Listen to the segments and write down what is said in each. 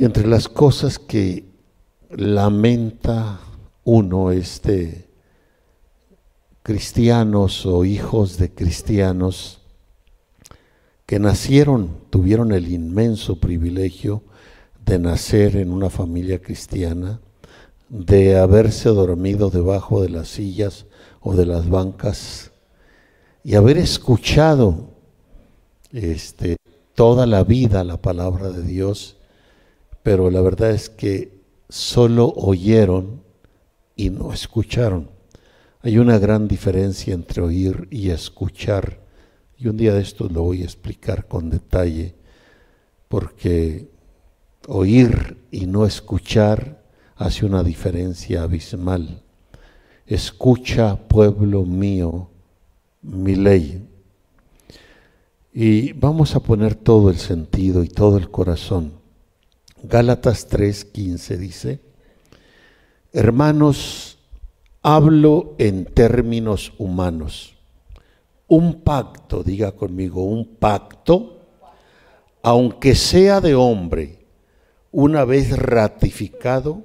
Entre las cosas que lamenta uno este cristianos o hijos de cristianos que nacieron, tuvieron el inmenso privilegio de nacer en una familia cristiana, de haberse dormido debajo de las sillas o de las bancas y haber escuchado este, toda la vida la palabra de Dios, pero la verdad es que solo oyeron y no escucharon. Hay una gran diferencia entre oír y escuchar. Y un día de esto lo voy a explicar con detalle, porque oír y no escuchar hace una diferencia abismal. Escucha, pueblo mío, mi ley. Y vamos a poner todo el sentido y todo el corazón. Gálatas 3:15 dice, hermanos, Hablo en términos humanos. Un pacto, diga conmigo, un pacto, aunque sea de hombre, una vez ratificado,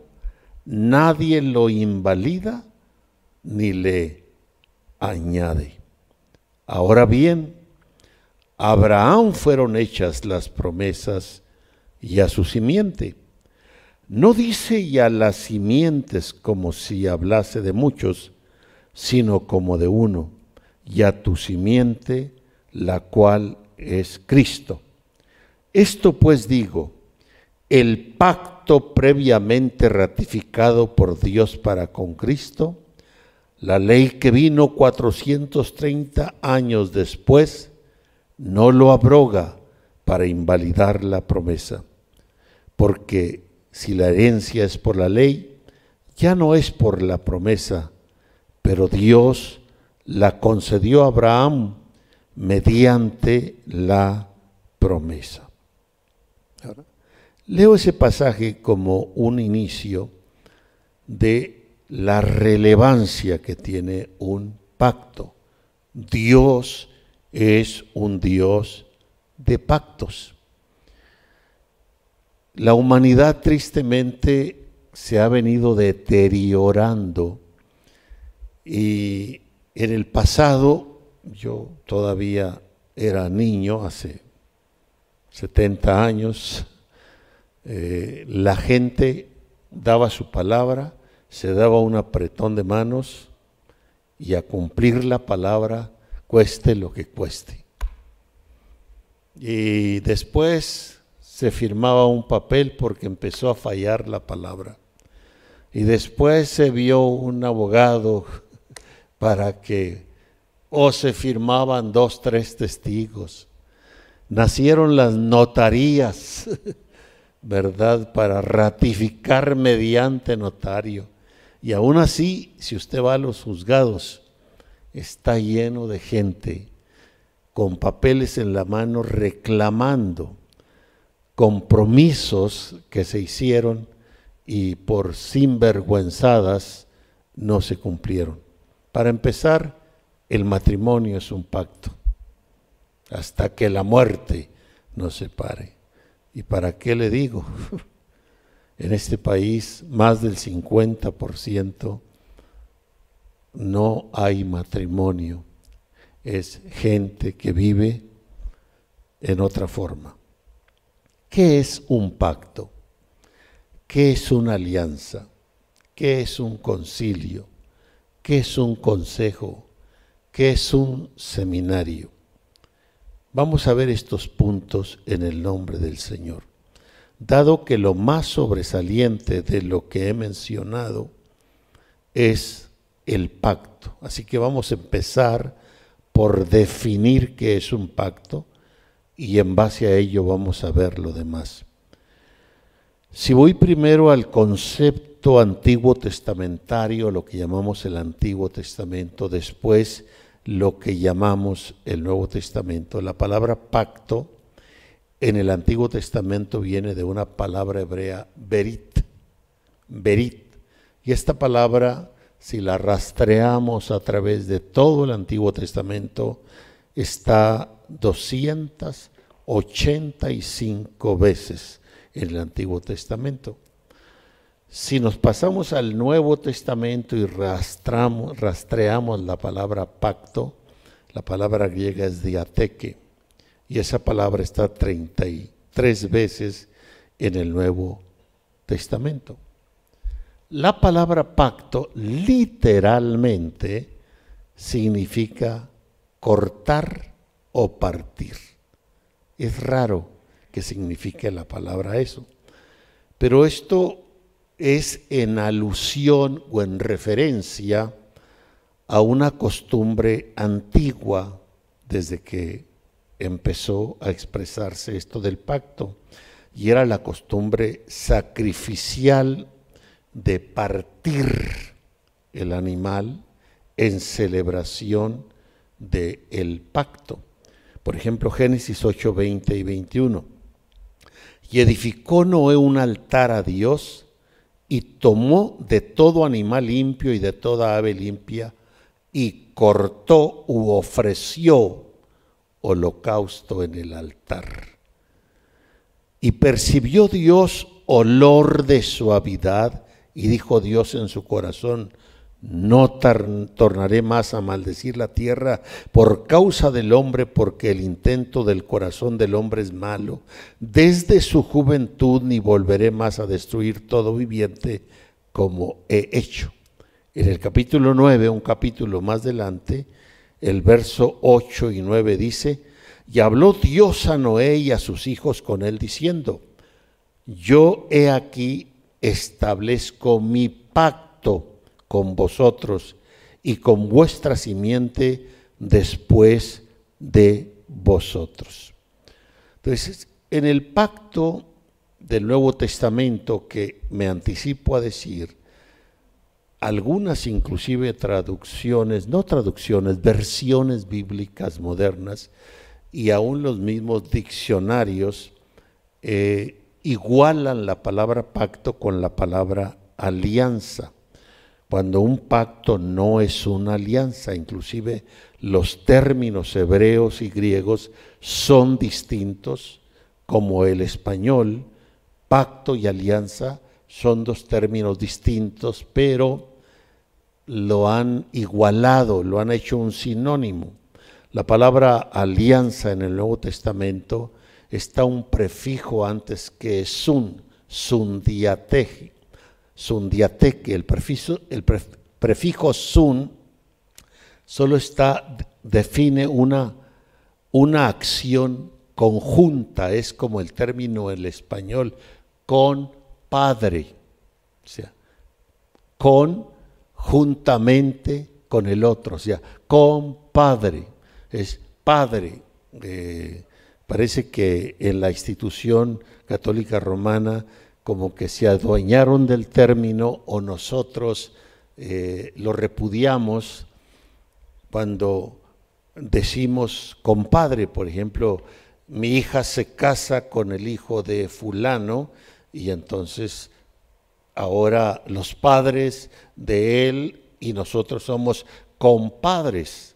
nadie lo invalida ni le añade. Ahora bien, a Abraham fueron hechas las promesas y a su simiente. No dice ya las simientes como si hablase de muchos, sino como de uno, y a tu simiente, la cual es Cristo. Esto pues digo, el pacto previamente ratificado por Dios para con Cristo, la ley que vino 430 años después, no lo abroga para invalidar la promesa, porque si la herencia es por la ley, ya no es por la promesa, pero Dios la concedió a Abraham mediante la promesa. leo ese pasaje como un inicio de la relevancia que tiene un pacto. Dios es un Dios de pactos. La humanidad tristemente se ha venido deteriorando y en el pasado, yo todavía era niño, hace 70 años, eh, la gente daba su palabra, se daba un apretón de manos y a cumplir la palabra cueste lo que cueste. Y después se firmaba un papel porque empezó a fallar la palabra. Y después se vio un abogado para que o se firmaban dos, tres testigos. Nacieron las notarías, ¿verdad? Para ratificar mediante notario. Y aún así, si usted va a los juzgados, está lleno de gente con papeles en la mano reclamando compromisos que se hicieron y por sinvergüenzadas no se cumplieron. Para empezar, el matrimonio es un pacto, hasta que la muerte nos separe. ¿Y para qué le digo? En este país más del 50% no hay matrimonio, es gente que vive en otra forma. ¿Qué es un pacto? ¿Qué es una alianza? ¿Qué es un concilio? ¿Qué es un consejo? ¿Qué es un seminario? Vamos a ver estos puntos en el nombre del Señor. Dado que lo más sobresaliente de lo que he mencionado es el pacto. Así que vamos a empezar por definir qué es un pacto y en base a ello vamos a ver lo demás. Si voy primero al concepto antiguo testamentario, lo que llamamos el Antiguo Testamento, después lo que llamamos el Nuevo Testamento, la palabra pacto en el Antiguo Testamento viene de una palabra hebrea, berit, berit. Y esta palabra, si la rastreamos a través de todo el Antiguo Testamento, está 285 veces en el Antiguo Testamento. Si nos pasamos al Nuevo Testamento y rastreamos la palabra pacto, la palabra griega es diateque, y esa palabra está 33 veces en el Nuevo Testamento. La palabra pacto literalmente significa cortar o partir. Es raro que signifique la palabra eso, pero esto es en alusión o en referencia a una costumbre antigua desde que empezó a expresarse esto del pacto, y era la costumbre sacrificial de partir el animal en celebración del el pacto. Por ejemplo, Génesis 8, 20 y 21. Y edificó Noé un altar a Dios y tomó de todo animal limpio y de toda ave limpia y cortó u ofreció holocausto en el altar. Y percibió Dios olor de suavidad y dijo Dios en su corazón, no tornaré más a maldecir la tierra por causa del hombre, porque el intento del corazón del hombre es malo. Desde su juventud ni volveré más a destruir todo viviente como he hecho. En el capítulo 9, un capítulo más adelante, el verso 8 y 9 dice, y habló Dios a Noé y a sus hijos con él diciendo, yo he aquí establezco mi pacto con vosotros y con vuestra simiente después de vosotros. Entonces, en el pacto del Nuevo Testamento que me anticipo a decir, algunas inclusive traducciones, no traducciones, versiones bíblicas modernas y aún los mismos diccionarios eh, igualan la palabra pacto con la palabra alianza cuando un pacto no es una alianza, inclusive los términos hebreos y griegos son distintos, como el español, pacto y alianza son dos términos distintos, pero lo han igualado, lo han hecho un sinónimo. La palabra alianza en el Nuevo Testamento está un prefijo antes que sun, sundiateji, sundiateque, el prefijo, el prefijo sun solo está, define una, una acción conjunta, es como el término en el español, con padre, o sea, con juntamente con el otro, o sea, con padre, es padre. Eh, parece que en la institución católica romana como que se adueñaron del término o nosotros eh, lo repudiamos cuando decimos compadre, por ejemplo, mi hija se casa con el hijo de fulano y entonces ahora los padres de él y nosotros somos compadres.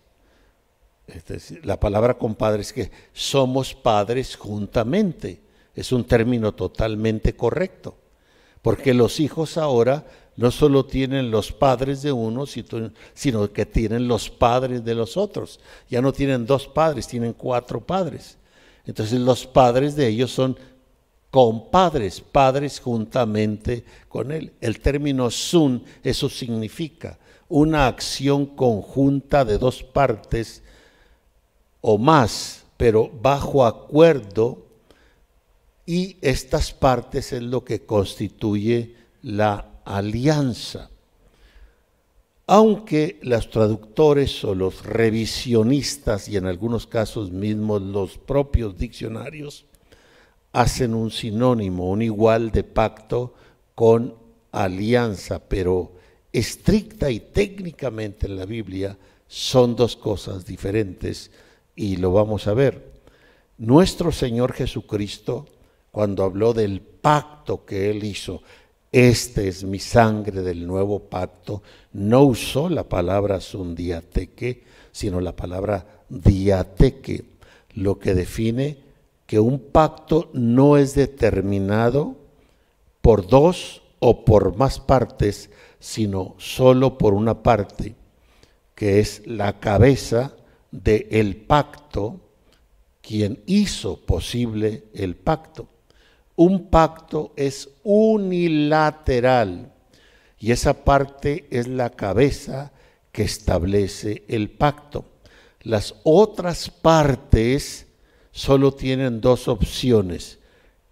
Es decir, la palabra compadre es que somos padres juntamente es un término totalmente correcto, porque los hijos ahora no solo tienen los padres de uno, sino que tienen los padres de los otros. Ya no tienen dos padres, tienen cuatro padres. Entonces los padres de ellos son compadres, padres juntamente con él. El término sun, eso significa una acción conjunta de dos partes o más, pero bajo acuerdo y estas partes es lo que constituye la alianza. Aunque los traductores o los revisionistas y en algunos casos mismos los propios diccionarios hacen un sinónimo, un igual de pacto con alianza, pero estricta y técnicamente en la Biblia son dos cosas diferentes y lo vamos a ver. Nuestro Señor Jesucristo cuando habló del pacto que él hizo, este es mi sangre del nuevo pacto, no usó la palabra sundiateque, sino la palabra diateque, lo que define que un pacto no es determinado por dos o por más partes, sino solo por una parte, que es la cabeza del el pacto, quien hizo posible el pacto. Un pacto es unilateral y esa parte es la cabeza que establece el pacto. Las otras partes solo tienen dos opciones.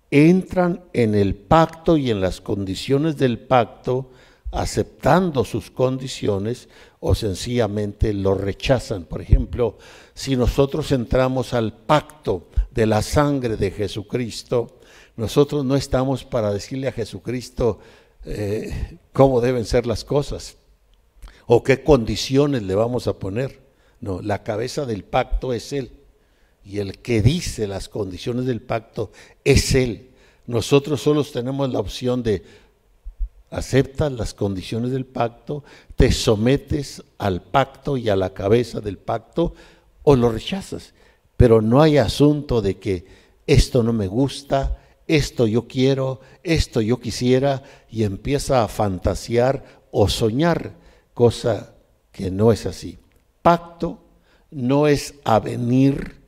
Entran en el pacto y en las condiciones del pacto, aceptando sus condiciones o sencillamente lo rechazan. Por ejemplo, si nosotros entramos al pacto de la sangre de Jesucristo, nosotros no estamos para decirle a Jesucristo eh, cómo deben ser las cosas o qué condiciones le vamos a poner. No, la cabeza del pacto es Él. Y el que dice las condiciones del pacto es Él. Nosotros solo tenemos la opción de aceptas las condiciones del pacto, te sometes al pacto y a la cabeza del pacto o lo rechazas. Pero no hay asunto de que esto no me gusta, esto yo quiero, esto yo quisiera, y empieza a fantasear o soñar, cosa que no es así. Pacto no es avenir,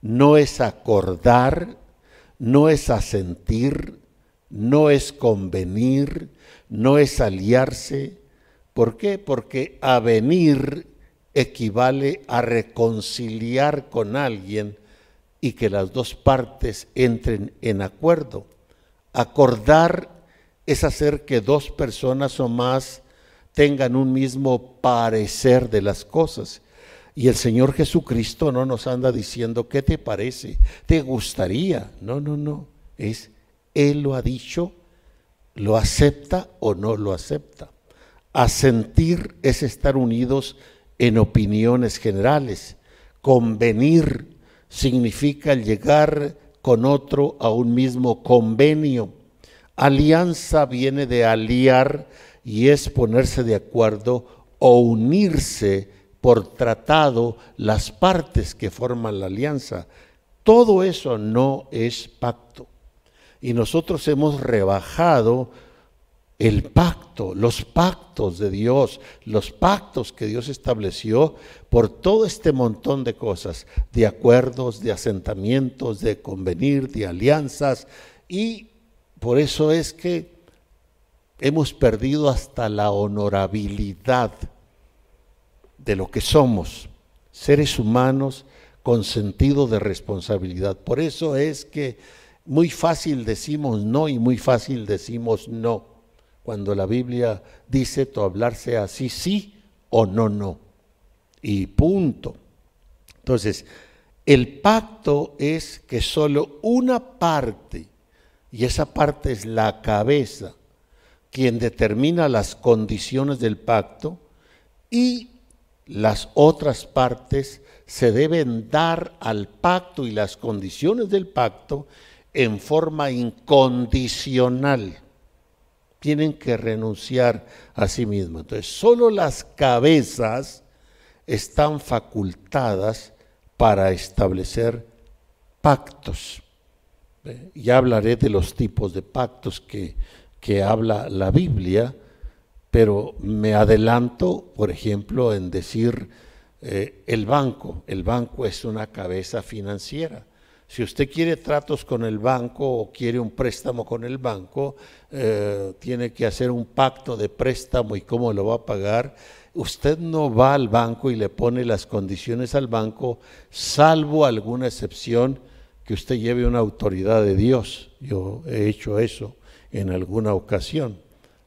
no es acordar, no es asentir, no es convenir, no es aliarse. ¿Por qué? Porque avenir equivale a reconciliar con alguien y que las dos partes entren en acuerdo. Acordar es hacer que dos personas o más tengan un mismo parecer de las cosas. Y el Señor Jesucristo no nos anda diciendo, ¿qué te parece? ¿Te gustaría? No, no, no. Es, Él lo ha dicho, lo acepta o no lo acepta. Asentir es estar unidos en opiniones generales. Convenir significa llegar con otro a un mismo convenio. Alianza viene de aliar y es ponerse de acuerdo o unirse por tratado las partes que forman la alianza. Todo eso no es pacto. Y nosotros hemos rebajado el pacto, los pactos de Dios, los pactos que Dios estableció por todo este montón de cosas, de acuerdos, de asentamientos, de convenir, de alianzas, y por eso es que hemos perdido hasta la honorabilidad de lo que somos, seres humanos con sentido de responsabilidad. Por eso es que muy fácil decimos no y muy fácil decimos no cuando la Biblia dice tu hablarse así sí o no no. Y punto. Entonces, el pacto es que solo una parte, y esa parte es la cabeza, quien determina las condiciones del pacto, y las otras partes se deben dar al pacto y las condiciones del pacto en forma incondicional tienen que renunciar a sí mismos. Entonces, solo las cabezas están facultadas para establecer pactos. Ya hablaré de los tipos de pactos que, que habla la Biblia, pero me adelanto, por ejemplo, en decir eh, el banco. El banco es una cabeza financiera. Si usted quiere tratos con el banco o quiere un préstamo con el banco, eh, tiene que hacer un pacto de préstamo y cómo lo va a pagar. Usted no va al banco y le pone las condiciones al banco, salvo alguna excepción que usted lleve una autoridad de Dios. Yo he hecho eso en alguna ocasión.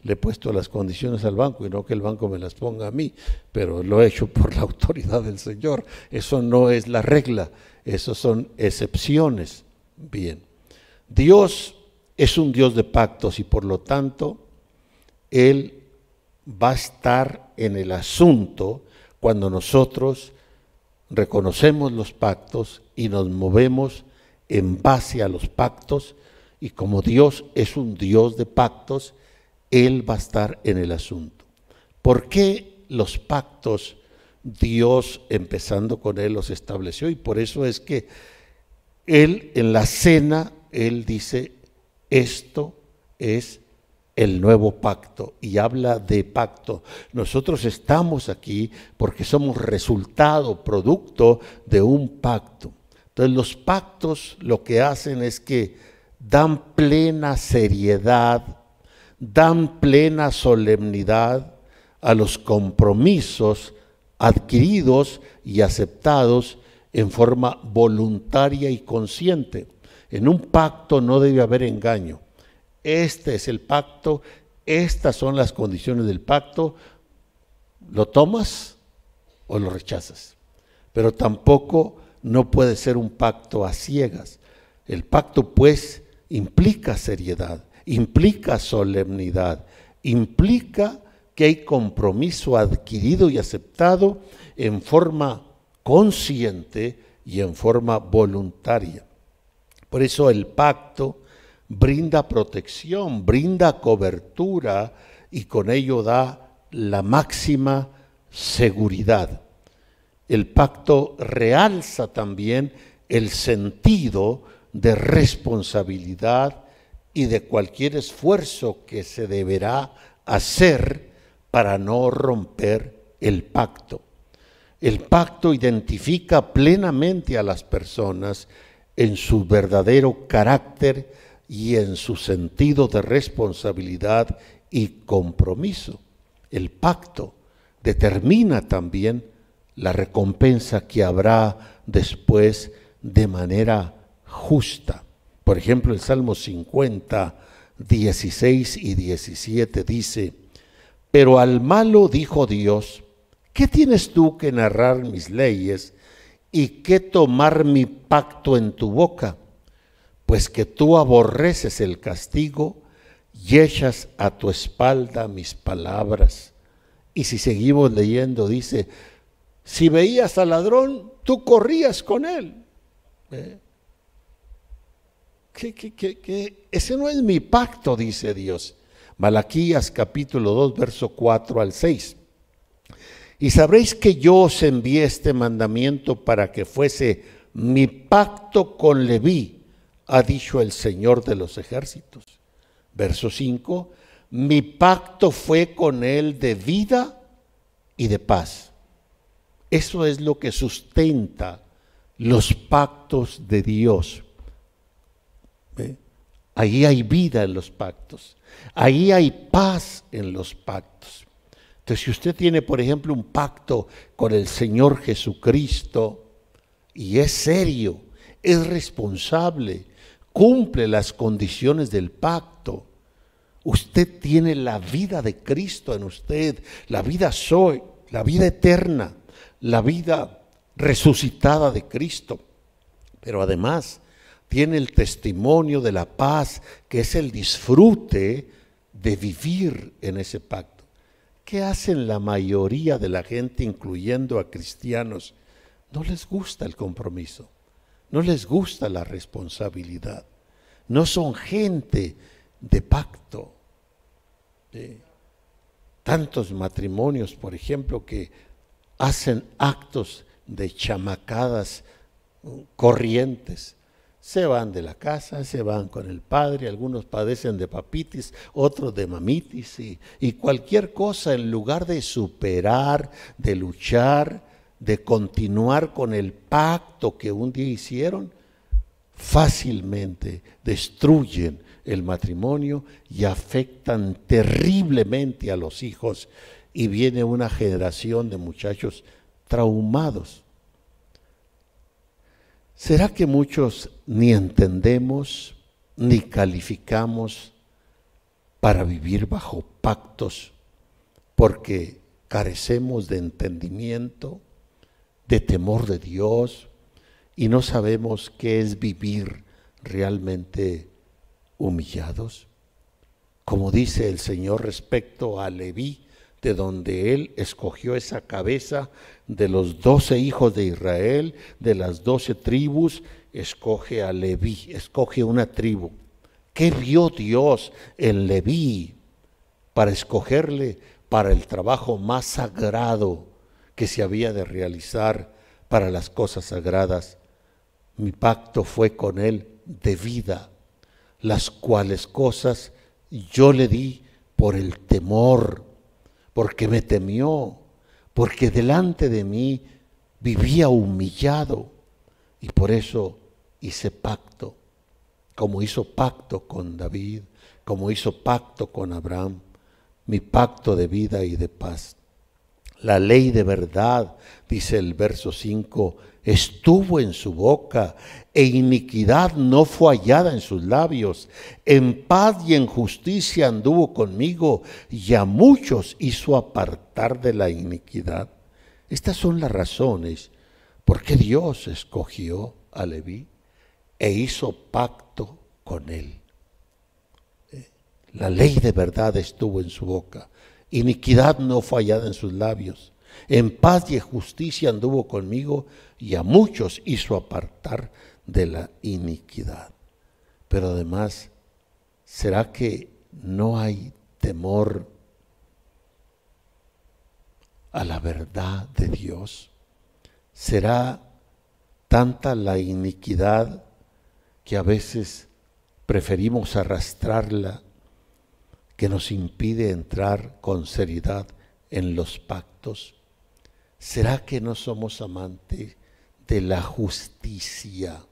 Le he puesto las condiciones al banco y no que el banco me las ponga a mí, pero lo he hecho por la autoridad del Señor. Eso no es la regla. Esas son excepciones. Bien. Dios es un Dios de pactos y por lo tanto Él va a estar en el asunto cuando nosotros reconocemos los pactos y nos movemos en base a los pactos y como Dios es un Dios de pactos, Él va a estar en el asunto. ¿Por qué los pactos Dios, empezando con Él, los estableció. Y por eso es que Él en la cena, Él dice, esto es el nuevo pacto y habla de pacto. Nosotros estamos aquí porque somos resultado, producto de un pacto. Entonces los pactos lo que hacen es que dan plena seriedad, dan plena solemnidad a los compromisos adquiridos y aceptados en forma voluntaria y consciente. En un pacto no debe haber engaño. Este es el pacto, estas son las condiciones del pacto. ¿Lo tomas o lo rechazas? Pero tampoco no puede ser un pacto a ciegas. El pacto pues implica seriedad, implica solemnidad, implica que hay compromiso adquirido y aceptado en forma consciente y en forma voluntaria. Por eso el pacto brinda protección, brinda cobertura y con ello da la máxima seguridad. El pacto realza también el sentido de responsabilidad y de cualquier esfuerzo que se deberá hacer para no romper el pacto. El pacto identifica plenamente a las personas en su verdadero carácter y en su sentido de responsabilidad y compromiso. El pacto determina también la recompensa que habrá después de manera justa. Por ejemplo, el Salmo 50, 16 y 17 dice, pero al malo dijo Dios, ¿qué tienes tú que narrar mis leyes y qué tomar mi pacto en tu boca? Pues que tú aborreces el castigo y echas a tu espalda mis palabras. Y si seguimos leyendo, dice, si veías al ladrón, tú corrías con él. ¿Eh? Ese no es mi pacto, dice Dios. Malaquías capítulo 2, verso 4 al 6. Y sabréis que yo os envié este mandamiento para que fuese mi pacto con Leví, ha dicho el Señor de los ejércitos. Verso 5, mi pacto fue con él de vida y de paz. Eso es lo que sustenta los pactos de Dios. Ahí hay vida en los pactos. Ahí hay paz en los pactos. Entonces, si usted tiene, por ejemplo, un pacto con el Señor Jesucristo y es serio, es responsable, cumple las condiciones del pacto, usted tiene la vida de Cristo en usted, la vida soy, la vida eterna, la vida resucitada de Cristo. Pero además, tiene el testimonio de la paz, que es el disfrute de vivir en ese pacto. ¿Qué hacen la mayoría de la gente, incluyendo a cristianos? No les gusta el compromiso, no les gusta la responsabilidad, no son gente de pacto. tantos matrimonios, por ejemplo, que hacen actos de chamacadas corrientes, se van de la casa, se van con el padre, algunos padecen de papitis, otros de mamitis y, cualquier cosa en lugar de superar, de luchar, de continuar con el pacto que un día hicieron, fácilmente destruyen el matrimonio y afectan terriblemente a los hijos y viene una generación de muchachos traumados. ¿Será que muchos ni entendemos ni calificamos para vivir bajo pactos porque carecemos de entendimiento, de temor de Dios y no sabemos qué es vivir realmente humillados? Como dice el Señor respecto a Leví, de donde él escogió esa cabeza de los doce hijos de Israel, de las doce tribus, escoge a Leví, escoge una tribu. ¿Qué vio Dios en Leví para escogerle para el trabajo más sagrado que se había de realizar para las cosas sagradas? mi pacto fue con él de vida, las cuales cosas yo le di por el temor, porque me temió, porque delante de mí vivía humillado y por eso hice pacto, como hizo pacto con David, como hizo pacto con Abraham, mi pacto de vida y de paz. La ley de verdad, dice el verso 5, estuvo en su boca e iniquidad no fue hallada en sus labios. En paz y en justicia anduvo conmigo y a muchos hizo apartar de la iniquidad. Estas son las razones por qué Dios escogió a Leví e hizo pacto con él. Eh, la ley de verdad estuvo en su boca iniquidad no fallada en sus labios. En paz y justicia anduvo conmigo y a muchos hizo apartar de la iniquidad. Pero además, ¿será que no hay temor a la verdad de Dios? ¿Será tanta la iniquidad que a veces preferimos arrastrarla que nos impide entrar con seriedad en los pactos? ¿Será que no somos amantes de la justicia?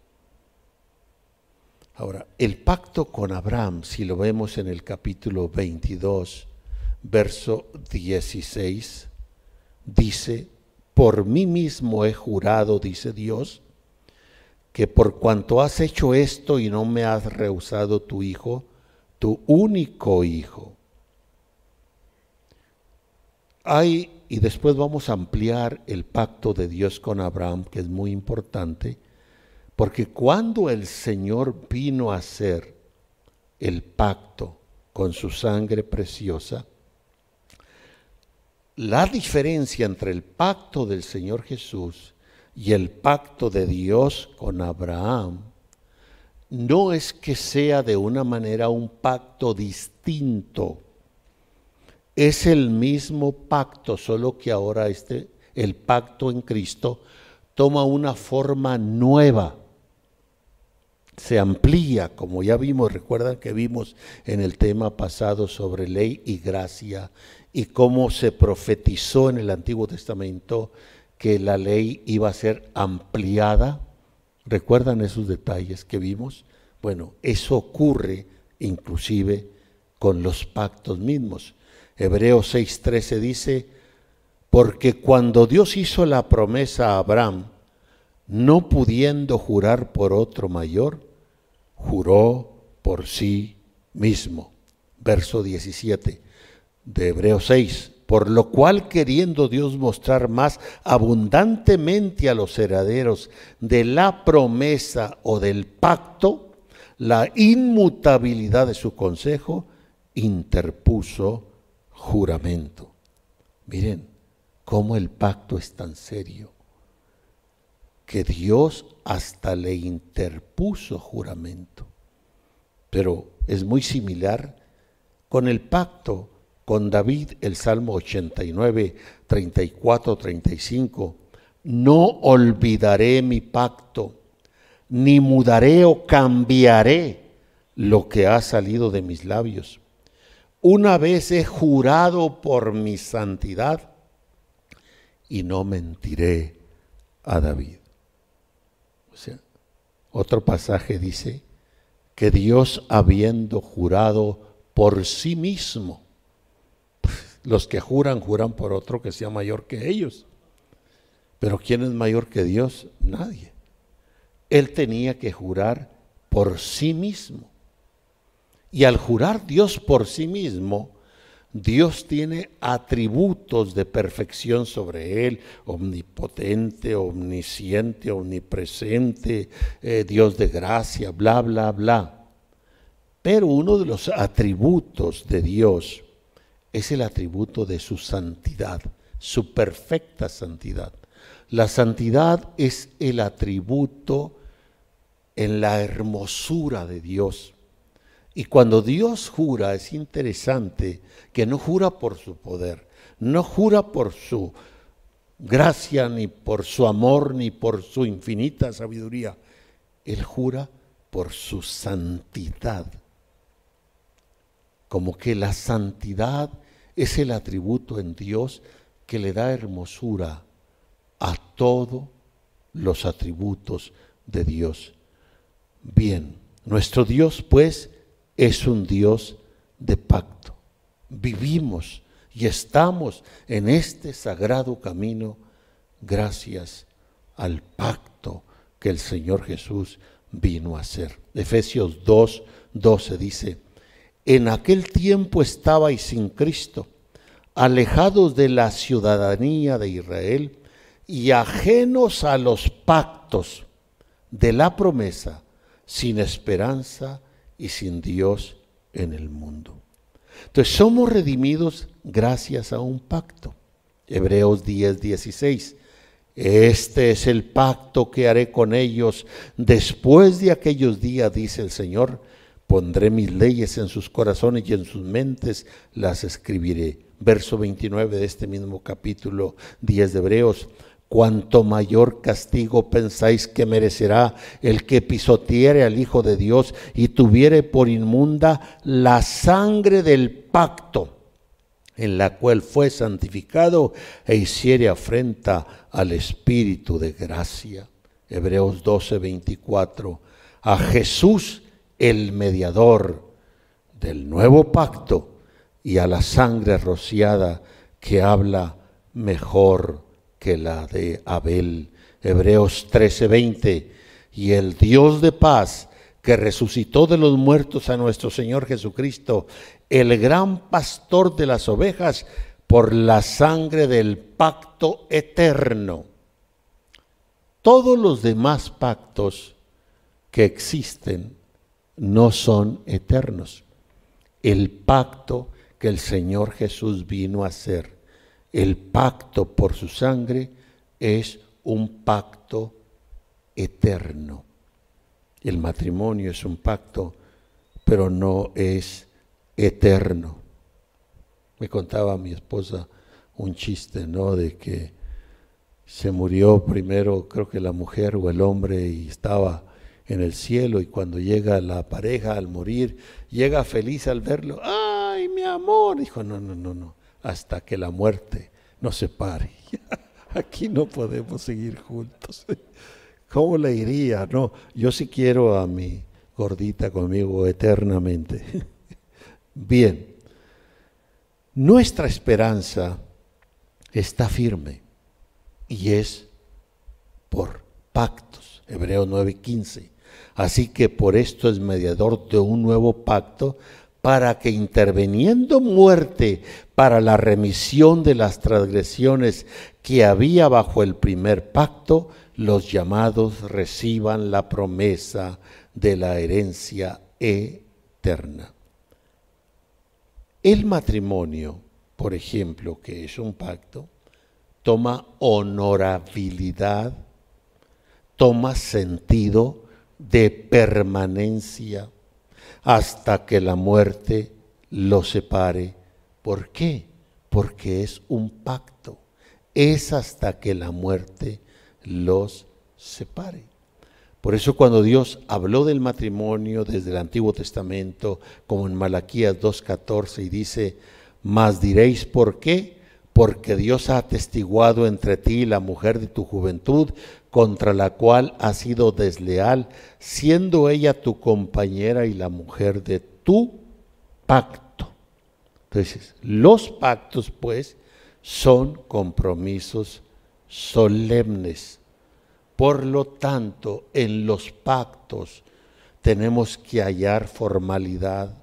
Ahora, el pacto con Abraham, si lo vemos en el capítulo 22, verso 16, dice, por mí mismo he jurado, dice Dios, que por cuanto has hecho esto y no me has rehusado tu hijo, tu único hijo. Hay, y después vamos a ampliar el pacto de Dios con Abraham, que es muy importante, porque cuando el Señor vino a hacer el pacto con su sangre preciosa, la diferencia entre el pacto del Señor Jesús y el pacto de Dios con Abraham no es que sea de una manera un pacto distinto. Es el mismo pacto, solo que ahora este, el pacto en Cristo toma una forma nueva. Se amplía, como ya vimos, recuerdan que vimos en el tema pasado sobre ley y gracia y cómo se profetizó en el Antiguo Testamento que la ley iba a ser ampliada ¿Recuerdan esos detalles que vimos? Bueno, eso ocurre inclusive con los pactos mismos. Hebreos 6:13 dice, porque cuando Dios hizo la promesa a Abraham, no pudiendo jurar por otro mayor, juró por sí mismo. Verso 17 de Hebreos 6 por lo cual queriendo Dios mostrar más abundantemente a los herederos de la promesa o del pacto, la inmutabilidad de su consejo, interpuso juramento. Miren cómo el pacto es tan serio, que Dios hasta le interpuso juramento. Pero es muy similar con el pacto con David el Salmo 89, 34, 35. No olvidaré mi pacto, ni mudaré o cambiaré lo que ha salido de mis labios. Una vez he jurado por mi santidad y no mentiré a David. O sea, otro pasaje dice que Dios habiendo jurado por sí mismo, los que juran, juran por otro que sea mayor que ellos. Pero ¿quién es mayor que Dios? Nadie. Él tenía que jurar por sí mismo. Y al jurar Dios por sí mismo, Dios tiene atributos de perfección sobre él, omnipotente, omnisciente, omnipresente, eh, Dios de gracia, bla, bla, bla. Pero uno de los atributos de Dios es el atributo de su santidad, su perfecta santidad. La santidad es el atributo en la hermosura de Dios. Y cuando Dios jura, es interesante que no jura por su poder, no jura por su gracia, ni por su amor, ni por su infinita sabiduría. Él jura por su santidad. Como que la santidad es el atributo en Dios que le da hermosura a todos los atributos de Dios. Bien, nuestro Dios pues es un Dios de pacto. Vivimos y estamos en este sagrado camino gracias al pacto que el Señor Jesús vino a hacer. Efesios 2, 12 dice, en aquel tiempo estabais sin Cristo, alejados de la ciudadanía de Israel y ajenos a los pactos de la promesa, sin esperanza y sin Dios en el mundo. Entonces somos redimidos gracias a un pacto. Hebreos 10, 16. Este es el pacto que haré con ellos después de aquellos días, dice el Señor. Pondré mis leyes en sus corazones y en sus mentes las escribiré. Verso 29 de este mismo capítulo 10 de Hebreos cuanto mayor castigo pensáis que merecerá el que pisoteare al Hijo de Dios y tuviere por inmunda la sangre del pacto en la cual fue santificado e hiciere afrenta al Espíritu de gracia. Hebreos 12, 24. A Jesús el mediador del nuevo pacto y a la sangre rociada que habla mejor que la de Abel. Hebreos 13:20. Y el Dios de paz, que resucitó de los muertos a nuestro Señor Jesucristo, el gran pastor de las ovejas, por la sangre del pacto eterno. Todos los demás pactos que existen no son eternos. El pacto que el Señor Jesús vino a hacer el pacto por su sangre es un pacto eterno. El matrimonio es un pacto, pero no es eterno. Me contaba mi esposa un chiste, ¿no? De que se murió primero, creo que la mujer o el hombre, y estaba en el cielo, y cuando llega la pareja al morir, llega feliz al verlo. ¡Ay, mi amor! Dijo, no, no, no, no hasta que la muerte nos separe. Aquí no podemos seguir juntos. ¿Cómo le iría? No, yo sí quiero a mi gordita conmigo eternamente. Bien, nuestra esperanza está firme y es por pactos. Hebreos 9:15. Así que por esto es mediador de un nuevo pacto para que interveniendo muerte para la remisión de las transgresiones que había bajo el primer pacto, los llamados reciban la promesa de la herencia eterna. El matrimonio, por ejemplo, que es un pacto, toma honorabilidad, toma sentido de permanencia hasta que la muerte lo separe. ¿Por qué? Porque es un pacto. Es hasta que la muerte los separe. Por eso cuando Dios habló del matrimonio desde el Antiguo Testamento, como en Malaquías 2.14, y dice, mas diréis por qué, porque Dios ha atestiguado entre ti y la mujer de tu juventud, contra la cual has sido desleal, siendo ella tu compañera y la mujer de tu pacto. Entonces, los pactos, pues, son compromisos solemnes. Por lo tanto, en los pactos tenemos que hallar formalidad,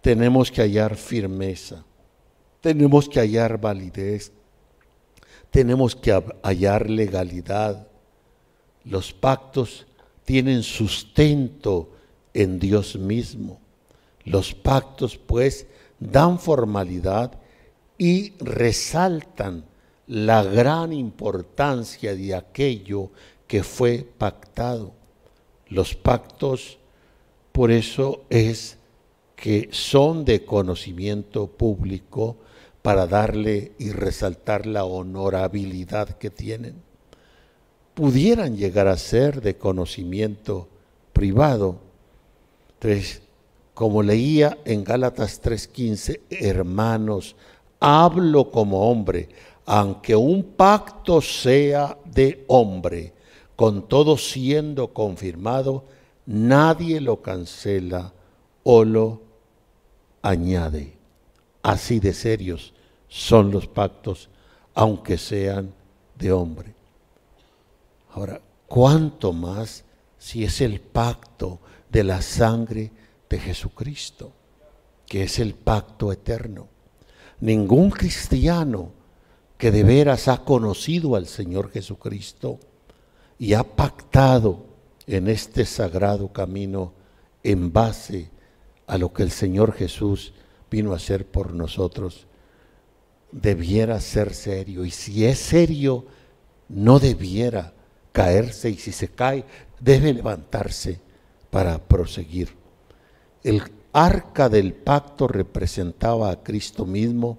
tenemos que hallar firmeza, tenemos que hallar validez, tenemos que hallar legalidad, los pactos tienen sustento en Dios mismo. Los pactos pues dan formalidad y resaltan la gran importancia de aquello que fue pactado. Los pactos por eso es que son de conocimiento público para darle y resaltar la honorabilidad que tienen pudieran llegar a ser de conocimiento privado. Entonces, como leía en Gálatas 3:15, hermanos, hablo como hombre, aunque un pacto sea de hombre, con todo siendo confirmado, nadie lo cancela o lo añade. Así de serios son los pactos, aunque sean de hombre. Ahora, ¿cuánto más si es el pacto de la sangre de Jesucristo, que es el pacto eterno? Ningún cristiano que de veras ha conocido al Señor Jesucristo y ha pactado en este sagrado camino en base a lo que el Señor Jesús vino a hacer por nosotros, debiera ser serio. Y si es serio, no debiera caerse y si se cae, debe levantarse para proseguir. El arca del pacto representaba a Cristo mismo,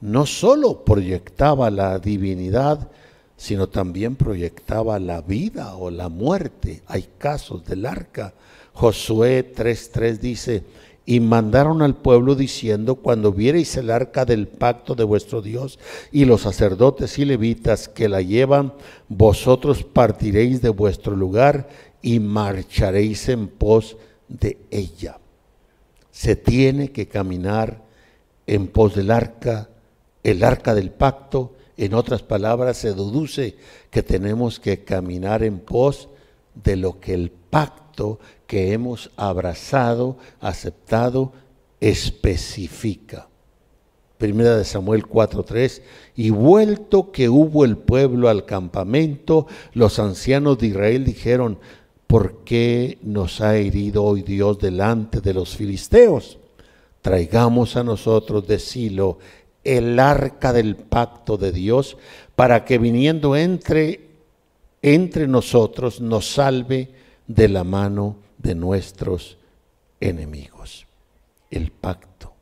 no solo proyectaba la divinidad, sino también proyectaba la vida o la muerte. Hay casos del arca. Josué 3.3 dice, y mandaron al pueblo diciendo, cuando viereis el arca del pacto de vuestro Dios y los sacerdotes y levitas que la llevan, vosotros partiréis de vuestro lugar y marcharéis en pos de ella. Se tiene que caminar en pos del arca, el arca del pacto. En otras palabras, se deduce que tenemos que caminar en pos de lo que el pacto que hemos abrazado, aceptado, especifica. Primera de Samuel 4:3, y vuelto que hubo el pueblo al campamento, los ancianos de Israel dijeron, ¿por qué nos ha herido hoy Dios delante de los filisteos? Traigamos a nosotros de Silo el arca del pacto de Dios, para que viniendo entre, entre nosotros nos salve de la mano de nuestros enemigos. El pacto,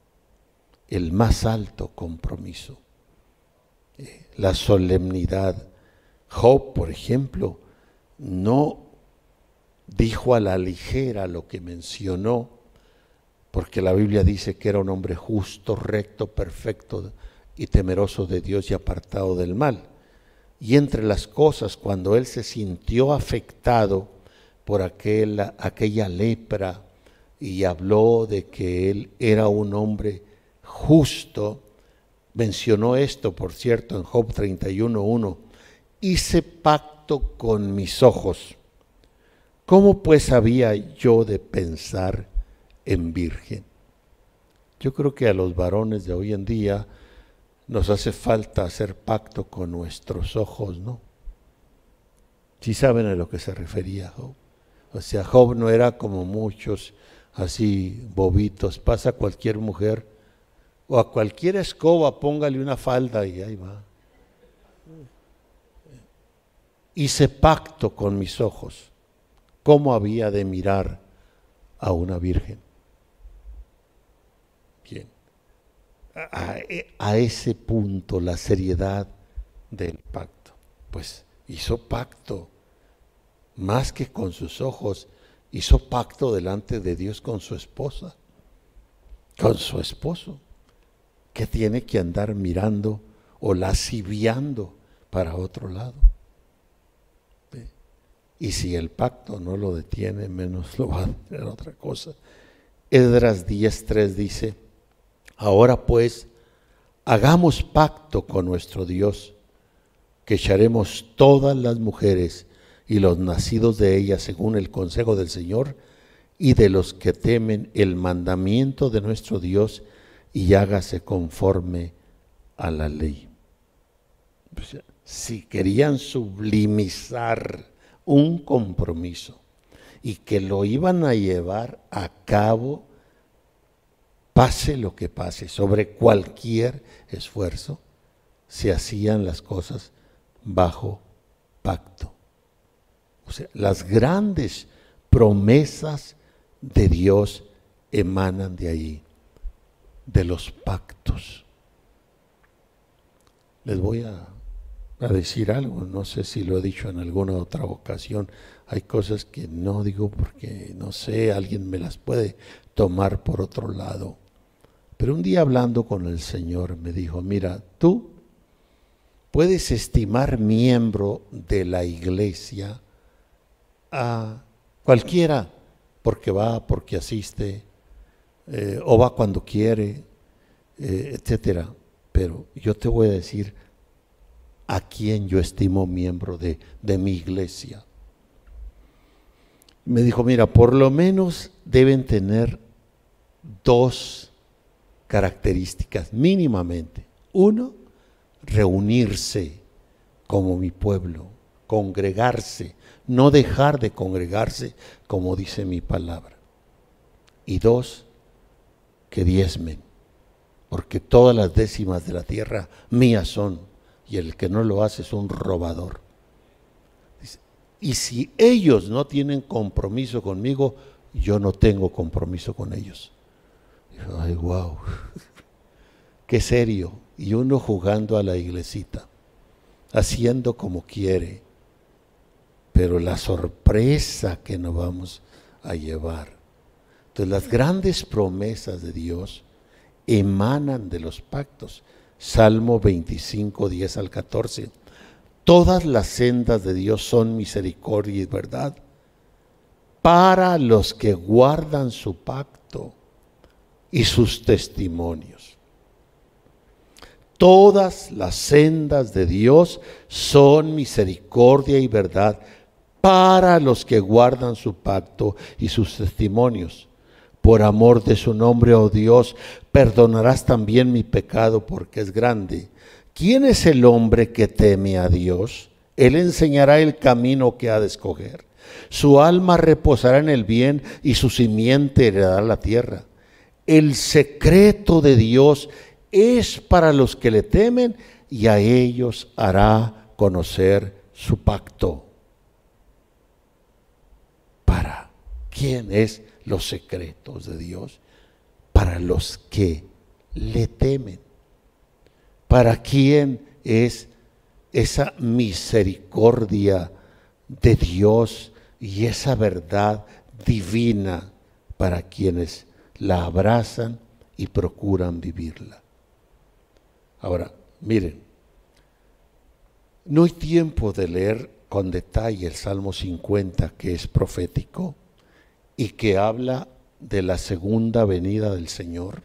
el más alto compromiso, eh, la solemnidad. Job, por ejemplo, no dijo a la ligera lo que mencionó, porque la Biblia dice que era un hombre justo, recto, perfecto y temeroso de Dios y apartado del mal. Y entre las cosas, cuando él se sintió afectado, por aquella lepra y habló de que él era un hombre justo. Mencionó esto, por cierto, en Job 31.1. Hice pacto con mis ojos. ¿Cómo pues había yo de pensar en virgen? Yo creo que a los varones de hoy en día nos hace falta hacer pacto con nuestros ojos, ¿no? Si saben a lo que se refería Job. O sea, Job no era como muchos así bobitos. Pasa cualquier mujer o a cualquier escoba, póngale una falda y ahí va. Hice pacto con mis ojos. ¿Cómo había de mirar a una virgen? Bien. A, a ese punto la seriedad del pacto. Pues hizo pacto más que con sus ojos, hizo pacto delante de Dios con su esposa, con su esposo, que tiene que andar mirando o lasciviando para otro lado. Y si el pacto no lo detiene, menos lo va a hacer otra cosa. Edras 10.3 dice, ahora pues, hagamos pacto con nuestro Dios, que echaremos todas las mujeres y los nacidos de ella según el consejo del Señor, y de los que temen el mandamiento de nuestro Dios, y hágase conforme a la ley. si querían sublimizar un compromiso y que lo iban a llevar a cabo, pase lo que pase, sobre cualquier esfuerzo, se hacían las cosas bajo pacto. Las grandes promesas de Dios emanan de ahí, de los pactos. Les voy a a decir algo, no sé si lo he dicho en alguna otra ocasión, hay cosas que no digo porque no sé, alguien me las puede tomar por otro lado. Pero un día hablando con el Señor me dijo, mira, tú puedes estimar miembro de la iglesia a cualquiera, porque va, porque asiste, eh, o va cuando quiere, eh, etcétera. Pero yo te voy a decir a quién yo estimo miembro de, de mi iglesia. Me dijo, mira, por lo menos deben tener dos características mínimamente. Uno, reunirse como mi pueblo, congregarse, no dejar de congregarse como dice mi palabra. Y dos, que diezmen, porque todas las décimas de la tierra mías son, y el que no lo hace es un robador. Y si ellos no tienen compromiso conmigo, yo no tengo compromiso con ellos. Ay, wow, qué serio. Y uno jugando a la iglesita, haciendo como quiere. Pero la sorpresa que nos vamos a llevar. Entonces las grandes promesas de Dios emanan de los pactos. Salmo 25, 10 al 14. Todas las sendas de Dios son misericordia y verdad para los que guardan su pacto y sus testimonios. Todas las sendas de Dios son misericordia y verdad para los que guardan su pacto y sus testimonios. Por amor de su nombre, oh Dios, perdonarás también mi pecado porque es grande. ¿Quién es el hombre que teme a Dios? Él enseñará el camino que ha de escoger. Su alma reposará en el bien y su simiente heredará la tierra. El secreto de Dios es para los que le temen y a ellos hará conocer su pacto. ¿Para quién es los secretos de Dios? Para los que le temen. ¿Para quién es esa misericordia de Dios y esa verdad divina para quienes la abrazan y procuran vivirla. Ahora, miren, no hay tiempo de leer con detalle el Salmo 50, que es profético y que habla de la segunda venida del Señor,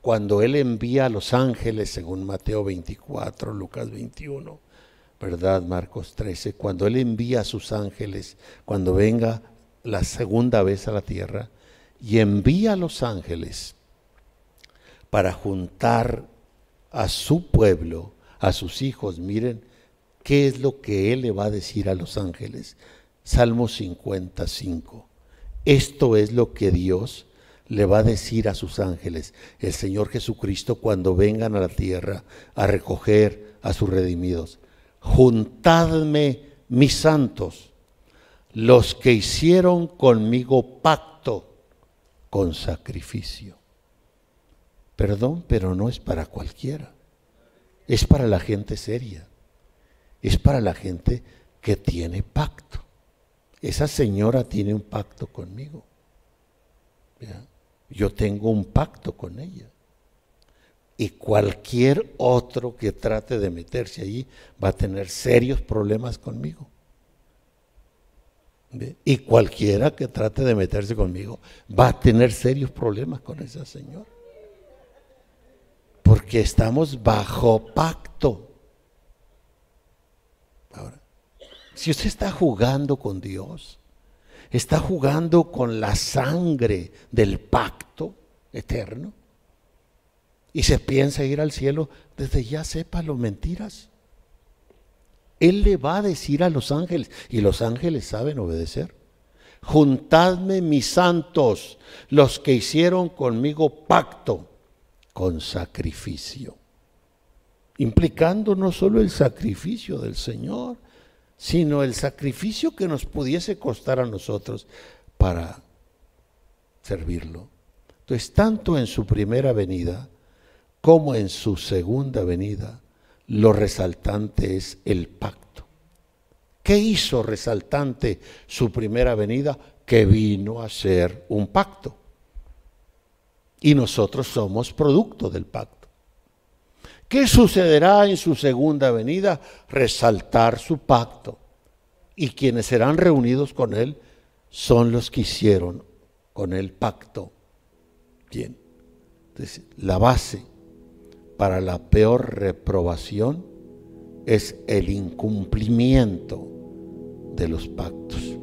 cuando Él envía a los ángeles, según Mateo 24, Lucas 21, ¿verdad? Marcos 13, cuando Él envía a sus ángeles, cuando venga la segunda vez a la tierra, y envía a los ángeles para juntar a su pueblo, a sus hijos. Miren qué es lo que Él le va a decir a los ángeles. Salmo 55. Esto es lo que Dios le va a decir a sus ángeles, el Señor Jesucristo, cuando vengan a la tierra a recoger a sus redimidos. Juntadme mis santos, los que hicieron conmigo pacto con sacrificio. Perdón, pero no es para cualquiera. Es para la gente seria. Es para la gente que tiene pacto. Esa señora tiene un pacto conmigo. Yo tengo un pacto con ella. Y cualquier otro que trate de meterse allí va a tener serios problemas conmigo. Y cualquiera que trate de meterse conmigo va a tener serios problemas con esa señora. Porque estamos bajo pacto. Ahora, si usted está jugando con Dios, está jugando con la sangre del pacto eterno y se piensa ir al cielo, desde ya sepa lo mentiras. Él le va a decir a los ángeles, y los ángeles saben obedecer. Juntadme mis santos, los que hicieron conmigo pacto con sacrificio. Implicando no solo el sacrificio del Señor, sino el sacrificio que nos pudiese costar a nosotros para servirlo. Entonces, tanto en su primera venida como en su segunda venida, lo resaltante es el pacto. ¿Qué hizo resaltante su primera venida? Que vino a ser un pacto. Y nosotros somos producto del pacto. ¿Qué sucederá en su segunda venida? Resaltar su pacto. Y quienes serán reunidos con él son los que hicieron con el pacto. Bien. Entonces, la base para la peor reprobación es el incumplimiento de los pactos.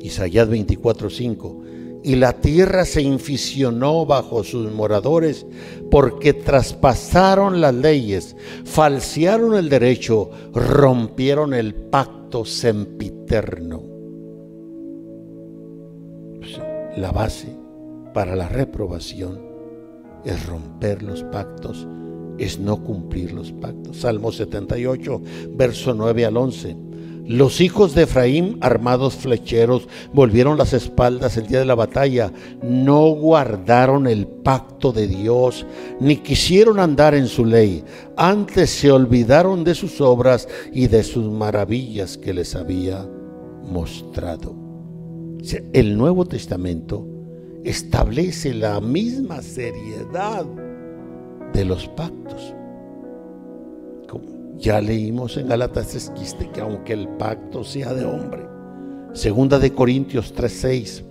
Isaías 24:5 y la tierra se inficionó bajo sus moradores porque traspasaron las leyes, falsearon el derecho, rompieron el pacto sempiterno. Pues, la base para la reprobación es romper los pactos, es no cumplir los pactos. Salmo 78, verso 9 al 11. Los hijos de Efraín, armados flecheros, volvieron las espaldas el día de la batalla, no guardaron el pacto de Dios, ni quisieron andar en su ley, antes se olvidaron de sus obras y de sus maravillas que les había mostrado. El Nuevo Testamento establece la misma seriedad de los pactos. Ya leímos en Galatas Esquiste que aunque el pacto sea de hombre, segunda de Corintios 3:6,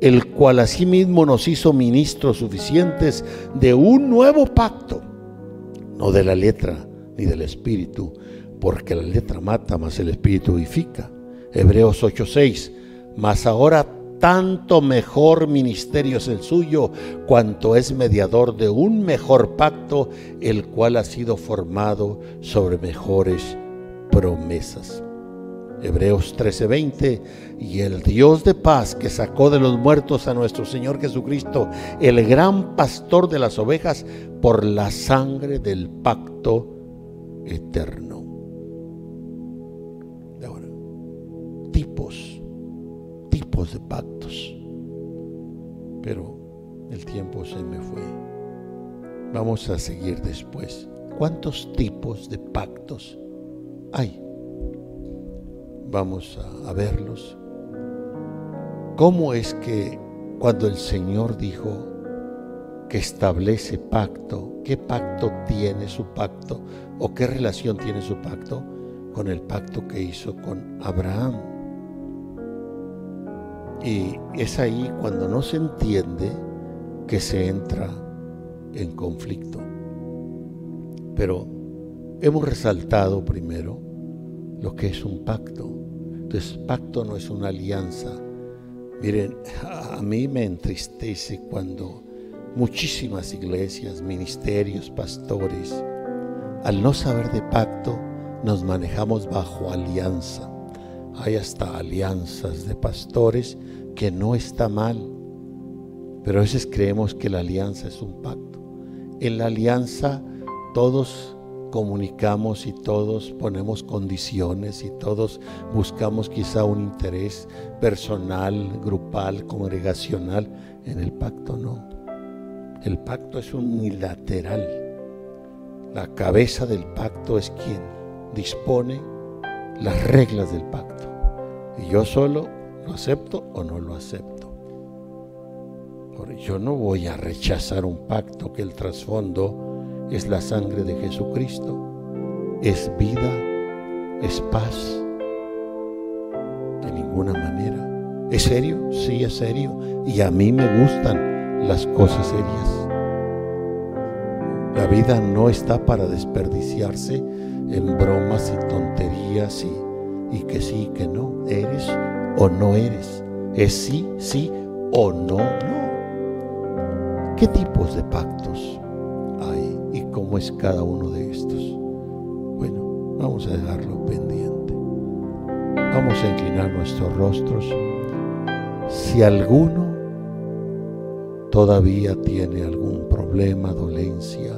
el cual asimismo nos hizo ministros suficientes de un nuevo pacto, no de la letra ni del espíritu, porque la letra mata, mas el espíritu vivifica. Hebreos 8:6, mas ahora tanto mejor ministerio es el suyo, cuanto es mediador de un mejor pacto, el cual ha sido formado sobre mejores promesas. Hebreos 13:20, y el Dios de paz que sacó de los muertos a nuestro Señor Jesucristo, el gran pastor de las ovejas, por la sangre del pacto eterno. Ahora, tipos de Pero el tiempo se me fue. Vamos a seguir después. ¿Cuántos tipos de pactos hay? Vamos a, verlos. ¿Cómo es que cuando el Señor dijo que establece pacto, qué pacto tiene su pacto o qué relación tiene su pacto con el pacto que hizo con Abraham? Y es ahí cuando no se entiende que se entra en conflicto. Pero hemos resaltado primero lo que es un pacto. Entonces, pacto no es una alianza. Miren, a mí me entristece cuando muchísimas iglesias, ministerios, pastores, al no saber de pacto, nos manejamos bajo alianza. Hay hasta alianzas de pastores que no está mal, pero a veces creemos que la alianza es un pacto. En la alianza todos comunicamos y todos ponemos condiciones y todos buscamos quizá un interés personal, grupal, congregacional. En el pacto no. El pacto es unilateral. La cabeza del pacto es quien dispone las reglas del pacto. Y yo solo ¿Lo acepto o no lo acepto? yo no voy a rechazar un pacto que el trasfondo es la sangre de Jesucristo, es vida, es paz. De ninguna manera. ¿Es serio? Sí, es serio. Y a mí me gustan las cosas serias. La vida no está para desperdiciarse en bromas y tonterías y, y que sí, que no. Eres o no eres. Es sí, sí o no, no. ¿Qué tipos de pactos hay y cómo es cada uno de estos? Bueno, vamos a dejarlo pendiente. Vamos a inclinar nuestros rostros. Si alguno todavía tiene algún problema, dolencia,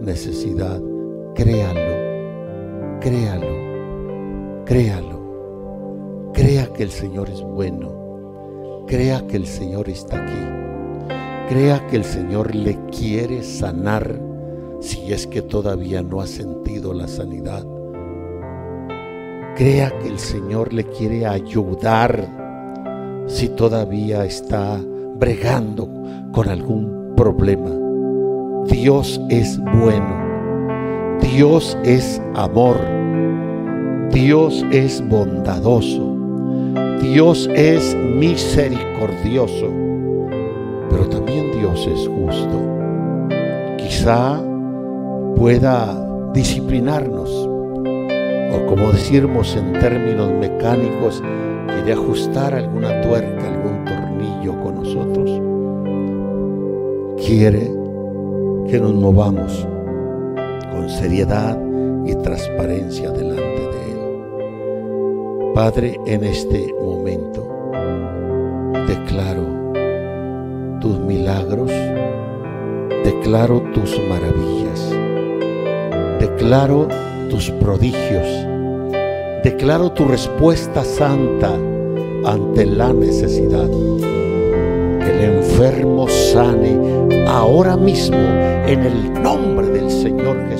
necesidad, créalo, créalo, créalo Crea que el Señor es bueno. Crea que el Señor está aquí. Crea que el Señor le quiere sanar si es que todavía no ha sentido la sanidad. Crea que el Señor le quiere ayudar si todavía está bregando con algún problema. Dios es bueno. Dios es amor. Dios es bondadoso. Dios es misericordioso. Pero también Dios es justo. Quizá pueda disciplinarnos. O como decimos en términos mecánicos, quiere ajustar alguna tuerca, algún tornillo con nosotros. Quiere que nos movamos con seriedad y transparencia delante. Padre, en este momento declaro tus milagros, declaro tus maravillas, declaro tus prodigios, declaro tu respuesta santa ante la necesidad. Que el enfermo sane ahora mismo en el nombre del Señor Jesucristo.